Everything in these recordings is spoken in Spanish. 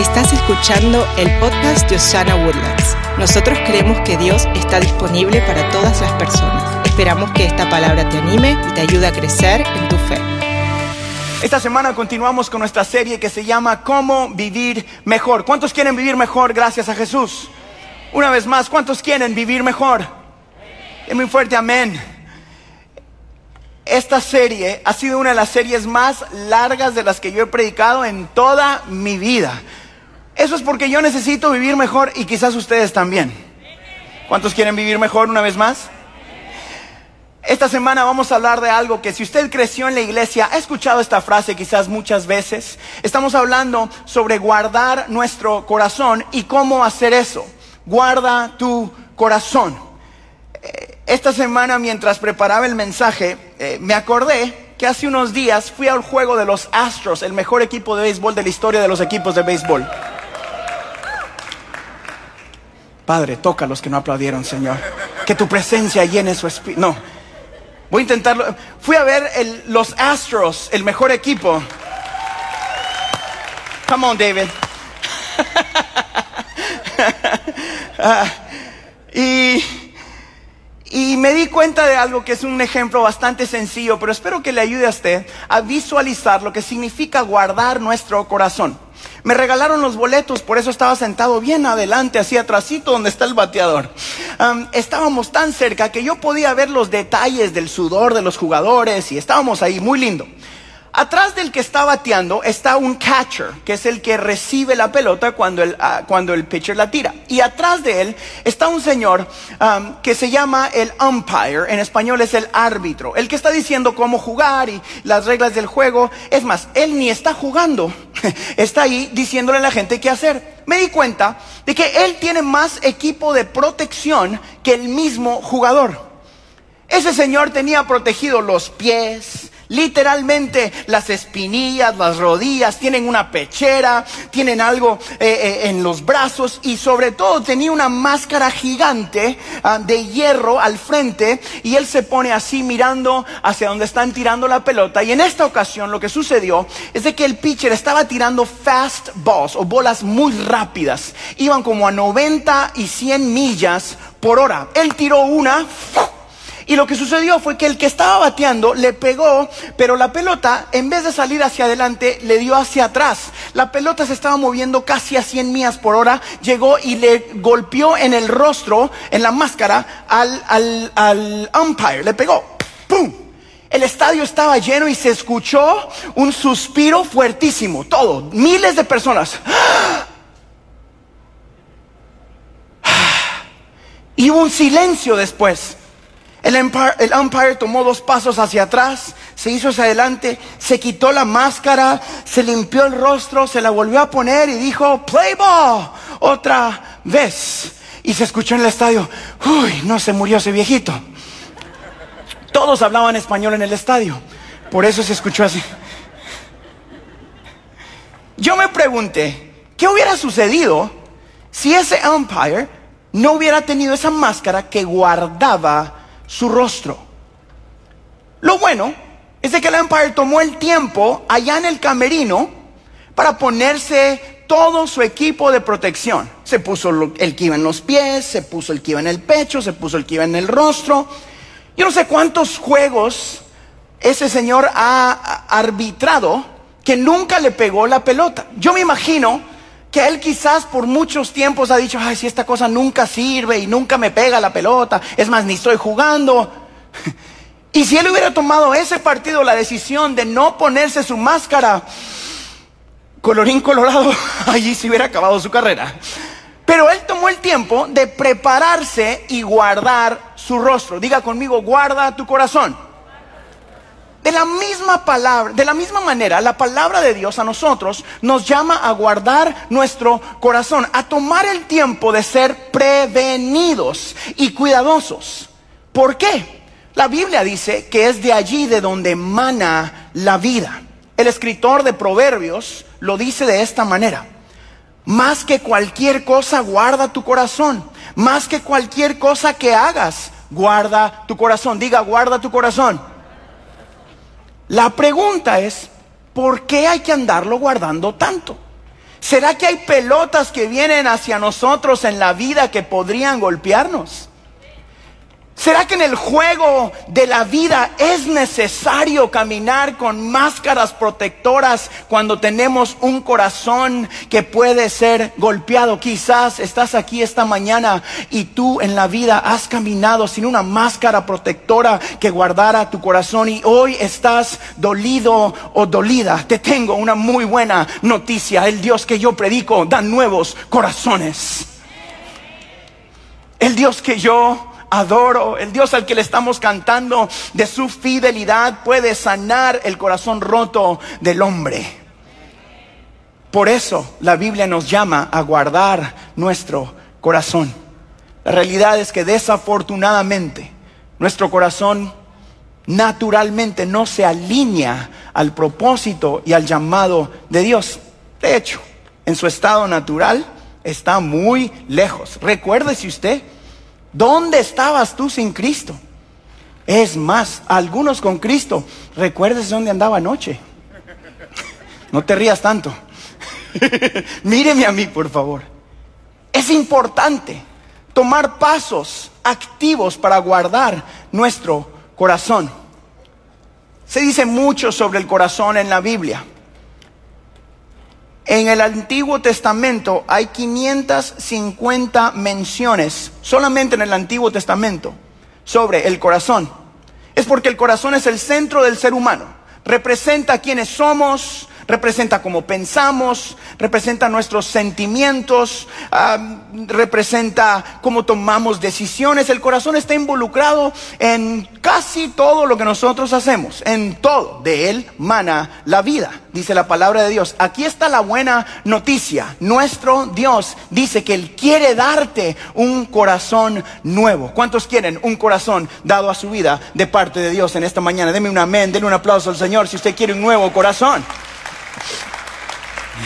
Estás escuchando el podcast de Osana Woodlands. Nosotros creemos que Dios está disponible para todas las personas. Esperamos que esta palabra te anime y te ayude a crecer en tu fe. Esta semana continuamos con nuestra serie que se llama Cómo vivir mejor. ¿Cuántos quieren vivir mejor gracias a Jesús? Una vez más, ¿cuántos quieren vivir mejor? Es muy fuerte, amén. Esta serie ha sido una de las series más largas de las que yo he predicado en toda mi vida. Eso es porque yo necesito vivir mejor y quizás ustedes también. ¿Cuántos quieren vivir mejor una vez más? Esta semana vamos a hablar de algo que si usted creció en la iglesia, ha escuchado esta frase quizás muchas veces. Estamos hablando sobre guardar nuestro corazón y cómo hacer eso. Guarda tu corazón. Eh, esta semana mientras preparaba el mensaje, eh, me acordé que hace unos días fui al juego de los Astros, el mejor equipo de béisbol de la historia de los equipos de béisbol. Padre, toca a los que no aplaudieron, Señor. Que tu presencia llene su espíritu. No, voy a intentarlo. Fui a ver los Astros, el mejor equipo. Come on, David. Ah, y, y me di cuenta de algo que es un ejemplo bastante sencillo, pero espero que le ayude a usted a visualizar lo que significa guardar nuestro corazón. Me regalaron los boletos, por eso estaba sentado bien adelante, así atrásito donde está el bateador. estábamos tan cerca que yo podía ver los detalles del sudor de los jugadores y estábamos ahí, muy lindo. Atrás del que está bateando está un catcher, que es el que recibe la pelota cuando el, ah, cuando el pitcher la tira. Y atrás de él está un señor que se llama el umpire, en español es el árbitro, el que está diciendo cómo jugar y las reglas del juego. Es más, él ni está jugando, está ahí diciéndole a la gente qué hacer. Me di cuenta de que él tiene más equipo de protección que el mismo jugador. Ese señor tenía protegido los pies, Literalmente las espinillas, las rodillas, tienen una pechera, tienen algo eh, eh, en los brazos y sobre todo tenía una máscara gigante ah, de hierro al frente y él se pone así mirando hacia donde están tirando la pelota. Y en esta ocasión lo que sucedió es de que el pitcher estaba tirando fast balls o bolas muy rápidas. Iban como a 90 y 100 millas por hora. Él tiró una y lo que sucedió fue que el que estaba bateando le pegó, pero la pelota, en vez de salir hacia adelante, le dio hacia atrás. La pelota se estaba moviendo casi a 100 millas por hora, llegó y le golpeó en el rostro, en la máscara, al, al, al umpire. Le pegó. ¡Pum! El estadio estaba lleno y se escuchó un suspiro fuertísimo. Todo, miles de personas. Y hubo un silencio después. El umpire, tomó dos pasos hacia atrás, se hizo hacia adelante, se quitó la máscara, se limpió el rostro, se la volvió a poner y dijo, play ball, otra vez. Y se escuchó en el estadio, uy, no se murió ese viejito. Todos hablaban español en el estadio, por eso se escuchó así. Yo me pregunté, ¿qué hubiera sucedido si ese umpire no hubiera tenido esa máscara que guardaba su rostro. Lo bueno es de que el Empire tomó el tiempo allá en el camerino para ponerse todo su equipo de protección. Se puso el que en los pies, se puso el que en el pecho, se puso el que en el rostro. Yo no sé cuántos juegos ese señor ha arbitrado que nunca le pegó la pelota. Yo me imagino que él quizás por muchos tiempos ha dicho, ay, si esta cosa nunca sirve y nunca me pega la pelota, es más, ni estoy jugando. Y si él hubiera tomado ese partido la decisión de no ponerse su máscara, colorín colorado, allí se hubiera acabado su carrera. Pero él tomó el tiempo de prepararse y guardar su rostro. Diga conmigo, guarda tu corazón. De la misma palabra, de la misma manera, la palabra de Dios a nosotros nos llama a guardar nuestro corazón, a tomar el tiempo de ser prevenidos y cuidadosos. ¿Por qué? La Biblia dice que es de allí de donde mana la vida. El escritor de Proverbios lo dice de esta manera. Más que cualquier cosa, guarda tu corazón. Más que cualquier cosa que hagas, guarda tu corazón. Diga, guarda tu corazón. La pregunta es, ¿por qué hay que andarlo guardando tanto? ¿Será que hay pelotas que vienen hacia nosotros en la vida que podrían golpearnos? ¿Será que en el juego de la vida es necesario caminar con máscaras protectoras cuando tenemos un corazón que puede ser golpeado? Quizás estás aquí esta mañana y tú en la vida has caminado sin una máscara protectora que guardara tu corazón y hoy estás dolido o dolida. Te tengo una muy buena noticia. El Dios que yo predico da nuevos corazones. El Dios que yo adoro, el Dios al que le estamos cantando de su fidelidad puede sanar el corazón roto del hombre. Por eso la Biblia nos llama a guardar nuestro corazón. La realidad es que desafortunadamente nuestro corazón naturalmente no se alinea al propósito y al llamado de Dios. De hecho, en su estado natural está muy lejos. Recuérdese usted ¿Dónde estabas tú sin Cristo? Es más, algunos con Cristo, recuerdes dónde andaba anoche. No te rías tanto. Míreme a mí, por favor. Es importante tomar pasos activos para guardar nuestro corazón. Se dice mucho sobre el corazón en la Biblia. En el Antiguo Testamento hay 550 menciones, solamente en el Antiguo Testamento, sobre el corazón. Es porque el corazón es el centro del ser humano. Representa quiénes somos, representa cómo pensamos, representa nuestros sentimientos, representa cómo tomamos decisiones. El corazón está involucrado en casi todo lo que nosotros hacemos, en todo. De él mana la vida, dice la palabra de Dios. Aquí está la buena noticia. Nuestro Dios dice que Él quiere darte un corazón nuevo. ¿Cuántos quieren un corazón dado a su vida de parte de Dios en esta mañana? Deme un amén, denle un aplauso al Señor si usted quiere un nuevo corazón.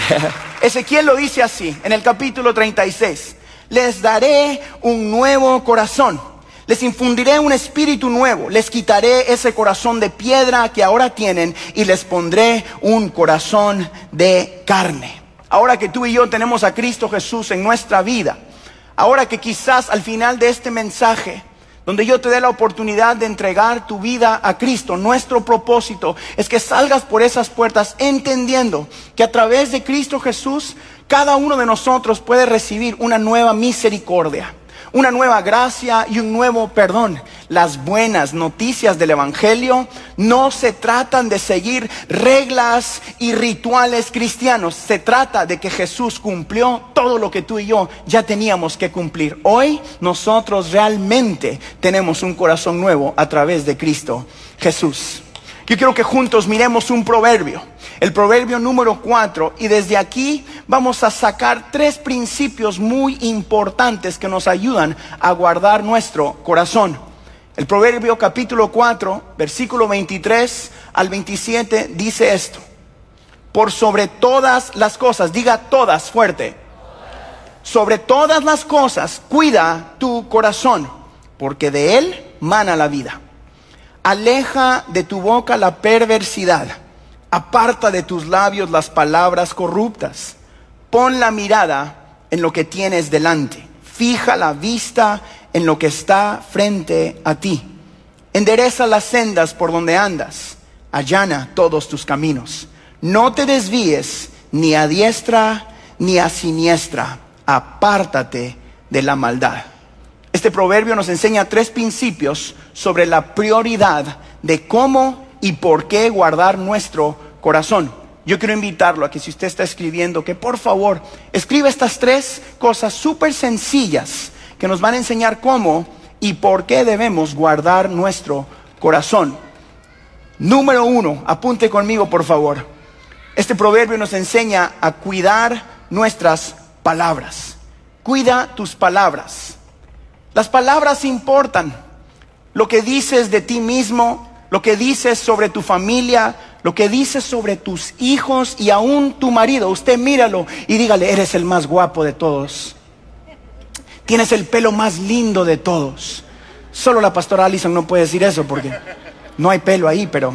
Ezequiel lo dice así en el capítulo 36. Les daré un nuevo corazón. Les infundiré un espíritu nuevo. Les quitaré ese corazón de piedra que ahora tienen y les pondré un corazón de carne. Ahora que tú y yo tenemos a Cristo Jesús en nuestra vida, ahora que quizás al final de este mensaje donde yo te dé la oportunidad de entregar tu vida a Cristo. Nuestro propósito es que salgas por esas puertas entendiendo que a través de Cristo Jesús cada uno de nosotros puede recibir una nueva misericordia una nueva gracia y un nuevo perdón. Las buenas noticias del Evangelio no se tratan de seguir reglas y rituales cristianos, se trata de que Jesús cumplió todo lo que tú y yo ya teníamos que cumplir. Hoy nosotros realmente tenemos un corazón nuevo a través de Cristo Jesús. Yo quiero que juntos miremos un proverbio, el proverbio número 4, y desde aquí vamos a sacar tres principios muy importantes que nos ayudan a guardar nuestro corazón. El proverbio capítulo 4, versículo 23 al 27 dice esto, por sobre todas las cosas, diga todas fuerte, sobre todas las cosas cuida tu corazón, porque de él mana la vida. Aleja de tu boca la perversidad. Aparta de tus labios las palabras corruptas. Pon la mirada en lo que tienes delante. Fija la vista en lo que está frente a ti. Endereza las sendas por donde andas. Allana todos tus caminos. No te desvíes ni a diestra ni a siniestra. Apártate de la maldad. Este proverbio nos enseña tres principios sobre la prioridad de cómo y por qué guardar nuestro corazón. Yo quiero invitarlo a que si usted está escribiendo, que por favor escriba estas tres cosas súper sencillas que nos van a enseñar cómo y por qué debemos guardar nuestro corazón. Número uno, apunte conmigo por favor. Este proverbio nos enseña a cuidar nuestras palabras. Cuida tus palabras. Las palabras importan. Lo que dices de ti mismo, lo que dices sobre tu familia, lo que dices sobre tus hijos y aún tu marido. Usted míralo y dígale, eres el más guapo de todos. Tienes el pelo más lindo de todos. Solo la pastora Allison no puede decir eso porque no hay pelo ahí, pero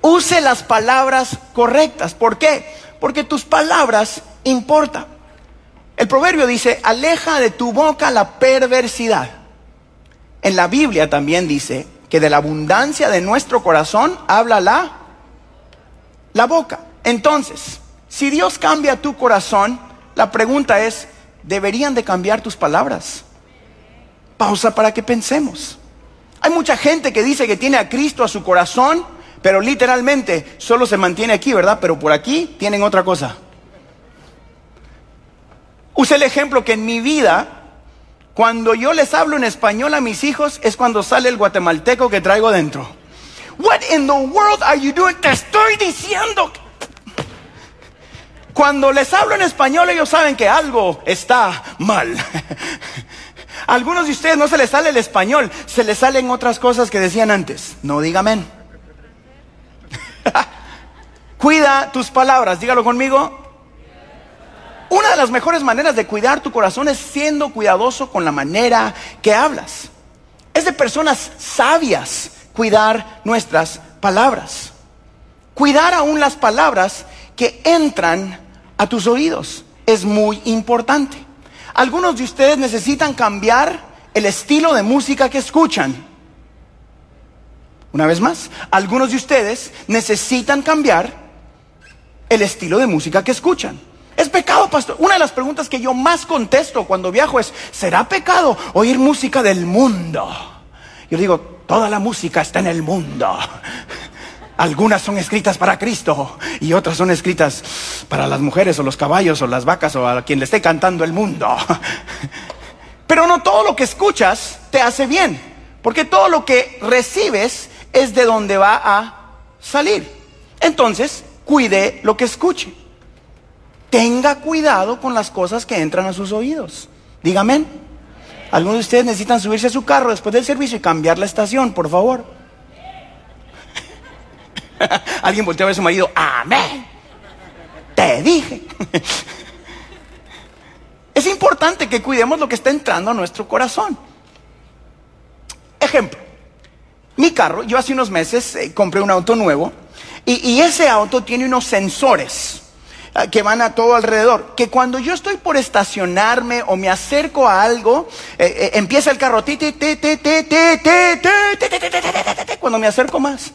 use las palabras correctas. ¿Por qué? Porque tus palabras importan. El proverbio dice, aleja de tu boca la perversidad. En la Biblia también dice que de la abundancia de nuestro corazón habla la, la boca. Entonces, si Dios cambia tu corazón, la pregunta es, ¿deberían de cambiar tus palabras? Pausa para que pensemos. Hay mucha gente que dice que tiene a Cristo a su corazón, pero literalmente solo se mantiene aquí, ¿verdad? Pero por aquí tienen otra cosa. Use el ejemplo que en mi vida, cuando yo les hablo en español a mis hijos, es cuando sale el guatemalteco que traigo dentro. What in the world are you doing? Te estoy diciendo. Cuando les hablo en español, ellos saben que algo está mal. algunos de ustedes no se les sale el español, se les salen otras cosas que decían antes. No diga amén. Cuida tus palabras, dígalo conmigo. Una de las mejores maneras de cuidar tu corazón es siendo cuidadoso con la manera que hablas. Es de personas sabias cuidar nuestras palabras. Cuidar aún las palabras que entran a tus oídos es muy importante. Algunos de ustedes necesitan cambiar el estilo de música que escuchan. Una vez más, algunos de ustedes necesitan cambiar el estilo de música que escuchan. ¿Es pecado, pastor? Una de las preguntas que yo más contesto cuando viajo es, ¿será pecado oír música del mundo? Yo digo, toda la música está en el mundo. Algunas son escritas para Cristo y otras son escritas para las mujeres o los caballos o las vacas o a quien le esté cantando el mundo. Pero no todo lo que escuchas te hace bien, porque todo lo que recibes es de donde va a salir. Entonces, cuide lo que escuche. Tenga cuidado con las cosas que entran a sus oídos. Dígame. Algunos de ustedes necesitan subirse a su carro después del servicio y cambiar la estación, por favor. Alguien volteó a ver a su marido, amén. Te dije. es importante que cuidemos lo que está entrando a nuestro corazón. Ejemplo, mi carro, yo hace unos meses eh, compré un auto nuevo y, ese auto tiene unos sensores que van a todo alrededor, que cuando yo estoy por estacionarme o me acerco a algo, empieza el carro, cuando me acerco más.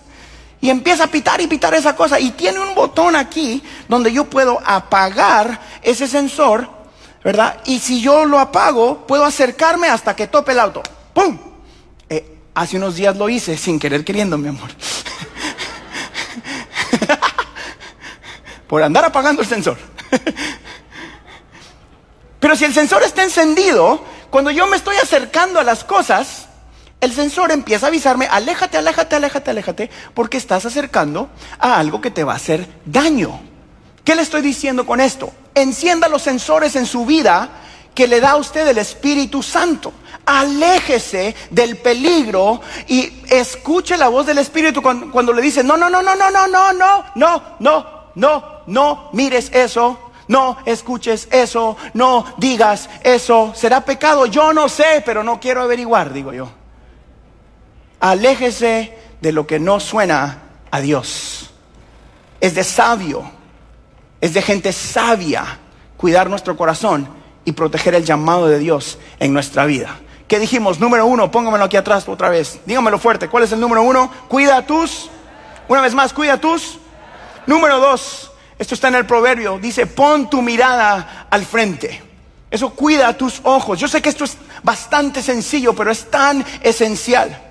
Y empieza a pitar y pitar esa cosa. Y tiene un botón aquí donde yo puedo apagar ese sensor, ¿verdad? Y si yo lo apago, puedo acercarme hasta que tope el auto. ¡Pum! Eh, hace unos días lo hice sin querer queriendo, mi amor. Por andar apagando el sensor. Pero si el sensor está encendido, cuando yo me estoy acercando a las cosas, el sensor empieza a avisarme, aléjate, aléjate, aléjate, aléjate, porque estás acercando a algo que te va a hacer daño. ¿Qué le estoy diciendo con esto? Encienda los sensores en su vida que le da a usted el Espíritu Santo. Aléjese del peligro y escuche la voz del Espíritu cuando, cuando le dice, no, no, no, no, no, no, no, no, no, no, no, no, mires eso, no escuches eso, no digas eso, será pecado, yo no sé, pero no quiero averiguar, digo yo. Aléjese de lo que no suena a Dios. Es de sabio, es de gente sabia cuidar nuestro corazón y proteger el llamado de Dios en nuestra vida. ¿Qué dijimos? Número uno, póngamelo aquí atrás otra vez. Dígamelo fuerte. ¿Cuál es el número uno? Cuida tus. Una vez más, cuida tus. Número dos, esto está en el proverbio. Dice, pon tu mirada al frente. Eso cuida tus ojos. Yo sé que esto es bastante sencillo, pero es tan esencial.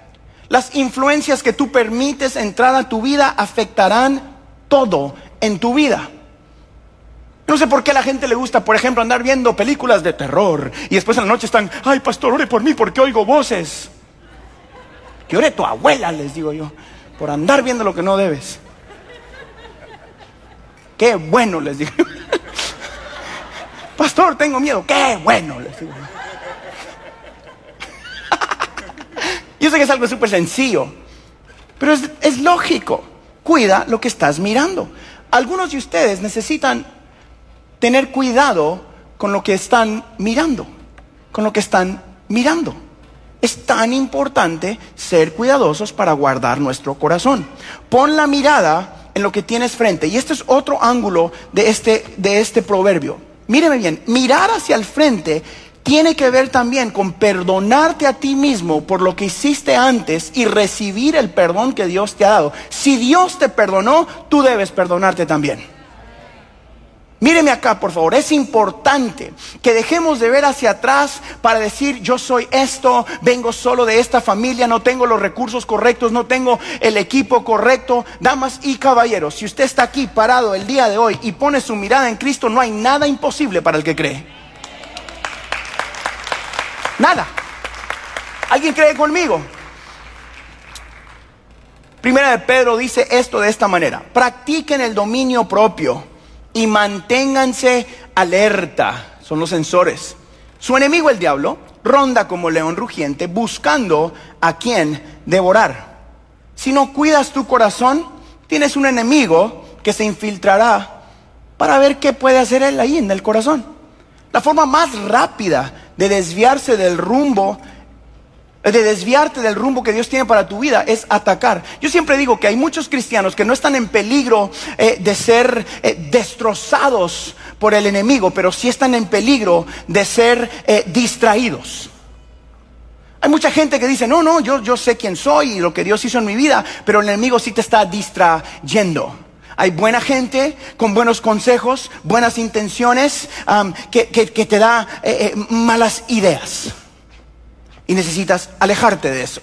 Las influencias que tú permites entrar a tu vida afectarán todo en tu vida. No sé por qué a la gente le gusta, por ejemplo, andar viendo películas de terror y después en la noche están, ay pastor, ore por mí porque oigo voces. Que ore tu abuela, les digo yo, por andar viendo lo que no debes. Qué bueno, les digo. pastor, tengo miedo. Qué bueno, les digo. Yo sé que es algo súper sencillo, pero es, lógico. Cuida lo que estás mirando. Algunos de ustedes necesitan tener cuidado con lo que están mirando, con lo que están mirando. es tan importante ser cuidadosos para guardar nuestro corazón. Pon la mirada en lo que tienes frente. Y este es otro ángulo de este, de este proverbio. Míreme bien, mirar hacia el frente tiene que ver también con perdonarte a ti mismo por lo que hiciste antes y recibir el perdón que Dios te ha dado. Si Dios te perdonó, tú debes perdonarte también. Míreme acá, por favor. Es importante que dejemos de ver hacia atrás para decir, yo soy esto, vengo solo de esta familia, no tengo los recursos correctos, no tengo el equipo correcto. Damas y caballeros, si usted está aquí parado el día de hoy y pone su mirada en Cristo, no hay nada imposible para el que cree. Nada. ¿Alguien cree conmigo? Primera de Pedro dice esto de esta manera. Practiquen el dominio propio y manténganse alerta. Son los sensores. Su enemigo, el diablo, ronda como león rugiente buscando a quien devorar. Si no cuidas tu corazón, tienes un enemigo que se infiltrará para ver qué puede hacer él ahí en el corazón. La forma más rápida de desviarse del rumbo de desviarte del rumbo que Dios tiene para tu vida es atacar. Yo siempre digo que hay muchos cristianos que no están en peligro eh, de ser eh, destrozados por el enemigo, pero sí están en peligro de ser eh, distraídos. Hay mucha gente que dice, no, no, yo, yo sé quién soy y lo que Dios hizo en mi vida, pero el enemigo sí te está distrayendo. Hay buena gente con buenos consejos, buenas intenciones, que, que, te da malas ideas y necesitas alejarte de eso.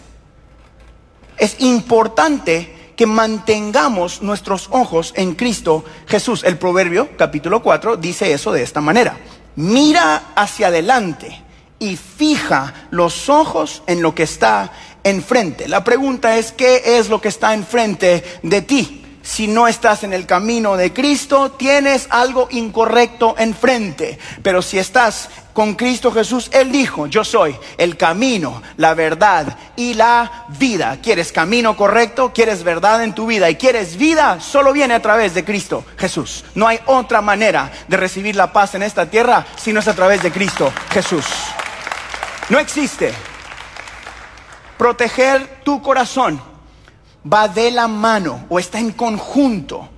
Es importante que mantengamos nuestros ojos en Cristo Jesús. El Proverbio capítulo 4 dice eso de esta manera. Mira hacia adelante y fija los ojos en lo que está enfrente. La pregunta es, ¿qué es lo que está enfrente de ti? Si no estás en el camino de Cristo, tienes algo incorrecto enfrente. Pero si estás con Cristo Jesús, Él dijo, yo soy el camino, la verdad y la vida. ¿Quieres camino correcto? ¿Quieres verdad en tu vida? ¿Y quieres vida? Solo viene a través de Cristo Jesús. No hay otra manera de recibir la paz en esta tierra si no es a través de Cristo Jesús. No existe. Proteger tu corazón va de la mano o está en conjunto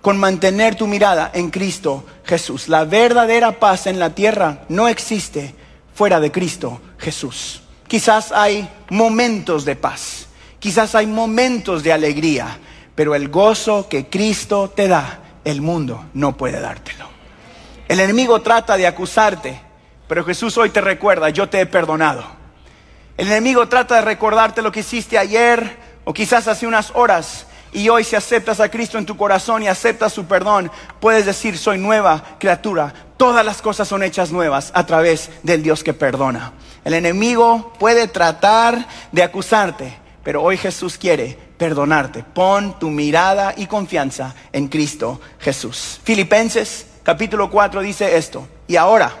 con mantener tu mirada en Cristo Jesús. La verdadera paz en la tierra no existe fuera de Cristo Jesús. Quizás hay momentos de paz, quizás hay momentos de alegría, pero el gozo que Cristo te da, el mundo no puede dártelo. El enemigo trata de acusarte, pero Jesús hoy te recuerda, yo te he perdonado. El enemigo trata de recordarte lo que hiciste ayer, o quizás hace unas horas y hoy si aceptas a Cristo en tu corazón y aceptas su perdón, puedes decir, soy nueva criatura. Todas las cosas son hechas nuevas a través del Dios que perdona. El enemigo puede tratar de acusarte, pero hoy Jesús quiere perdonarte. Pon tu mirada y confianza en Cristo Jesús. Filipenses capítulo 4 dice esto. Y ahora,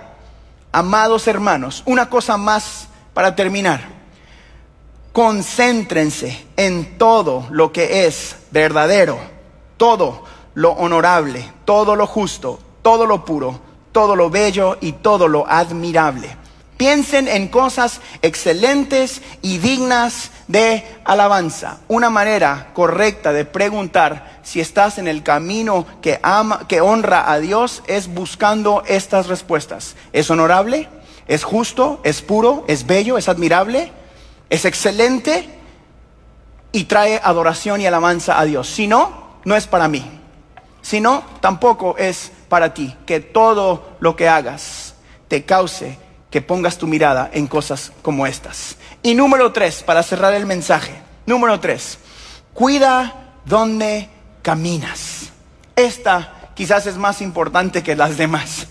amados hermanos, una cosa más para terminar concéntrense en todo lo que es verdadero, todo lo honorable, todo lo justo, todo lo puro, todo lo bello y todo lo admirable. Piensen en cosas excelentes y dignas de alabanza. Una manera correcta de preguntar si estás en el camino que que honra a Dios es buscando estas respuestas. ¿Es honorable? ¿Es justo? ¿Es puro? ¿Es bello? ¿Es admirable? Es excelente y trae adoración y alabanza a Dios. Si no, no es para mí. Si no, tampoco es para ti. Que todo lo que hagas te cause que pongas tu mirada en cosas como estas. Y número tres, para cerrar el mensaje. Número tres, cuida donde caminas. Esta quizás es más importante que las demás.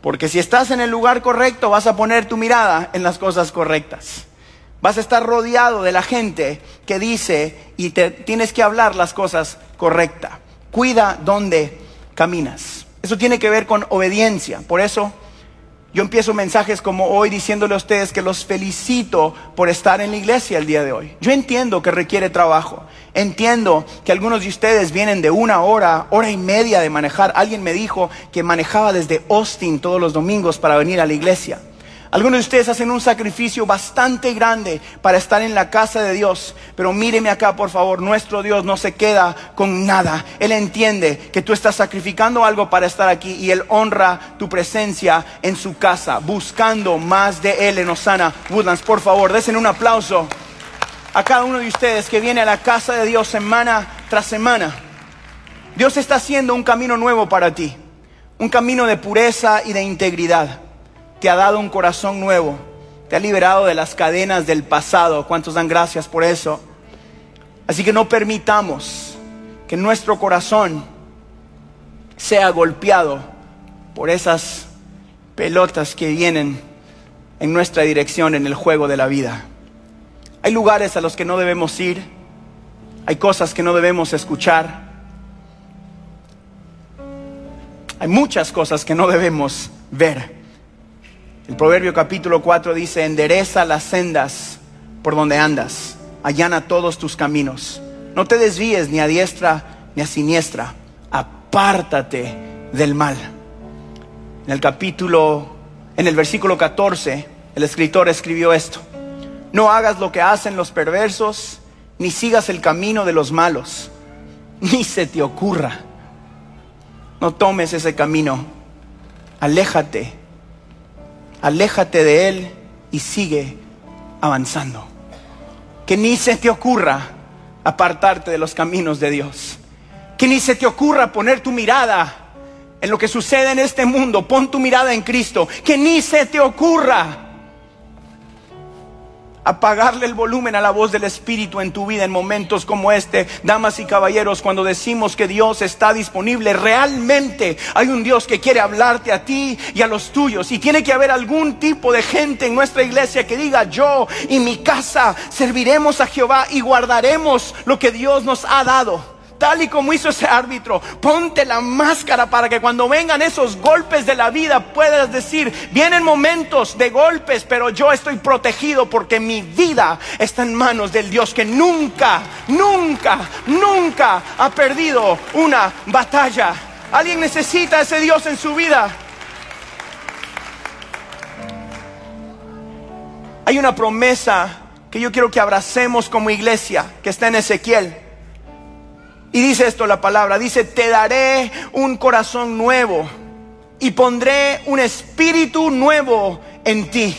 Porque si estás en el lugar correcto, vas a poner tu mirada en las cosas correctas. Vas a estar rodeado de la gente que dice y te tienes que hablar las cosas correctas. Cuida donde caminas. Eso tiene que ver con obediencia. Por eso yo empiezo mensajes como hoy diciéndole a ustedes que los felicito por estar en la iglesia el día de hoy. Yo entiendo que requiere trabajo. Entiendo que algunos de ustedes vienen de una hora, hora y media de manejar. Alguien me dijo que manejaba desde Austin todos los domingos para venir a la iglesia. Algunos de ustedes hacen un sacrificio bastante grande para estar en la casa de Dios. Pero míreme acá, por favor. Nuestro Dios no se queda con nada. Él entiende que tú estás sacrificando algo para estar aquí y Él honra tu presencia en su casa, buscando más de Él en Osana Woodlands. Por favor, desen un aplauso a cada uno de ustedes que viene a la casa de Dios semana tras semana. Dios está haciendo un camino nuevo para ti, un camino de pureza y de integridad te ha dado un corazón nuevo, te ha liberado de las cadenas del pasado. ¿Cuántos dan gracias por eso? Así que no permitamos que nuestro corazón sea golpeado por esas pelotas que vienen en nuestra dirección en el juego de la vida. Hay lugares a los que no debemos ir, hay cosas que no debemos escuchar, hay muchas cosas que no debemos ver. El Proverbio capítulo 4 dice, endereza las sendas por donde andas, allana todos tus caminos. No te desvíes ni a diestra ni a siniestra, apártate del mal. En el capítulo, en el versículo 14, el escritor escribió esto. No hagas lo que hacen los perversos, ni sigas el camino de los malos, ni se te ocurra. No tomes ese camino, aléjate aléjate de Él y sigue avanzando. Que ni se te ocurra apartarte de los caminos de Dios. Que ni se te ocurra poner tu mirada en lo que sucede en este mundo. Pon tu mirada en Cristo. Que ni se te ocurra apagarle el volumen a la voz del Espíritu en tu vida en momentos como este. Damas y caballeros, cuando decimos que Dios está disponible, realmente hay un Dios que quiere hablarte a ti y a los tuyos. Y tiene que haber algún tipo de gente en nuestra iglesia que diga, yo y mi casa serviremos a Jehová y guardaremos lo que Dios nos ha dado tal y como hizo ese árbitro. Ponte la máscara para que cuando vengan esos golpes de la vida puedas decir, vienen momentos de golpes, pero yo estoy protegido porque mi vida está en manos del Dios que nunca, nunca, nunca ha perdido una batalla. Alguien necesita ese Dios en su vida. Hay una promesa que yo quiero que abracemos como iglesia, que está en Ezequiel. Y dice esto la palabra, dice, te daré un corazón nuevo y pondré un espíritu nuevo en ti.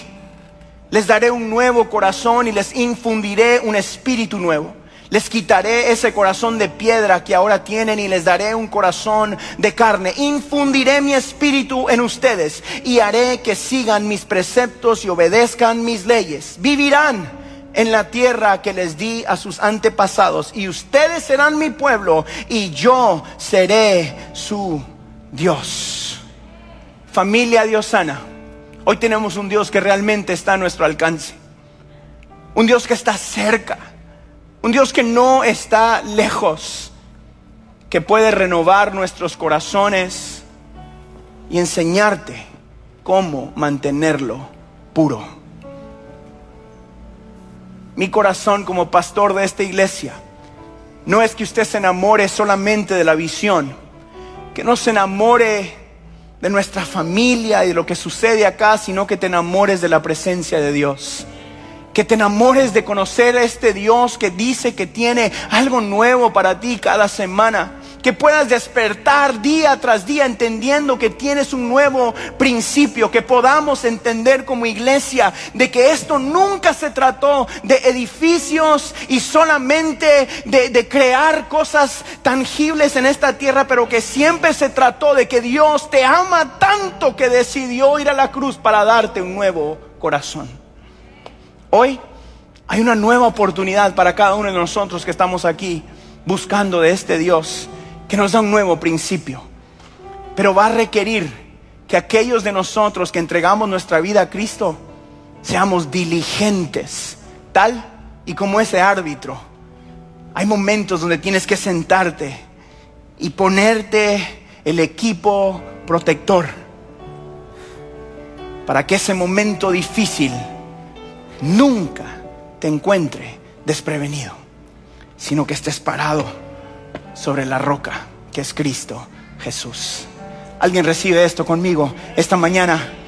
Les daré un nuevo corazón y les infundiré un espíritu nuevo. Les quitaré ese corazón de piedra que ahora tienen y les daré un corazón de carne. Infundiré mi espíritu en ustedes y haré que sigan mis preceptos y obedezcan mis leyes. Vivirán en la tierra que les di a sus antepasados, y ustedes serán mi pueblo, y yo seré su Dios. Familia diosana, hoy tenemos un Dios que realmente está a nuestro alcance, un Dios que está cerca, un Dios que no está lejos, que puede renovar nuestros corazones y enseñarte cómo mantenerlo puro mi corazón como pastor de esta iglesia no es que usted se enamore solamente de la visión, que no se enamore de nuestra familia y de lo que sucede acá, sino que te enamores de la presencia de Dios. Que te enamores de conocer a este Dios que dice que tiene algo nuevo para ti cada semana que puedas despertar día tras día entendiendo que tienes un nuevo principio, que podamos entender como iglesia de que esto nunca se trató de edificios y solamente de, crear cosas tangibles en esta tierra, pero que siempre se trató de que Dios te ama tanto que decidió ir a la cruz para darte un nuevo corazón. Hoy hay una nueva oportunidad para cada uno de nosotros que estamos aquí buscando de este Dios que nos da un nuevo principio. Pero va a requerir que aquellos de nosotros que entregamos nuestra vida a Cristo seamos diligentes, tal y como ese árbitro. Hay momentos donde tienes que sentarte y ponerte el equipo protector para que ese momento difícil nunca te encuentre desprevenido, sino que estés parado sobre la roca que es Cristo Jesús. ¿Alguien recibe esto conmigo esta mañana?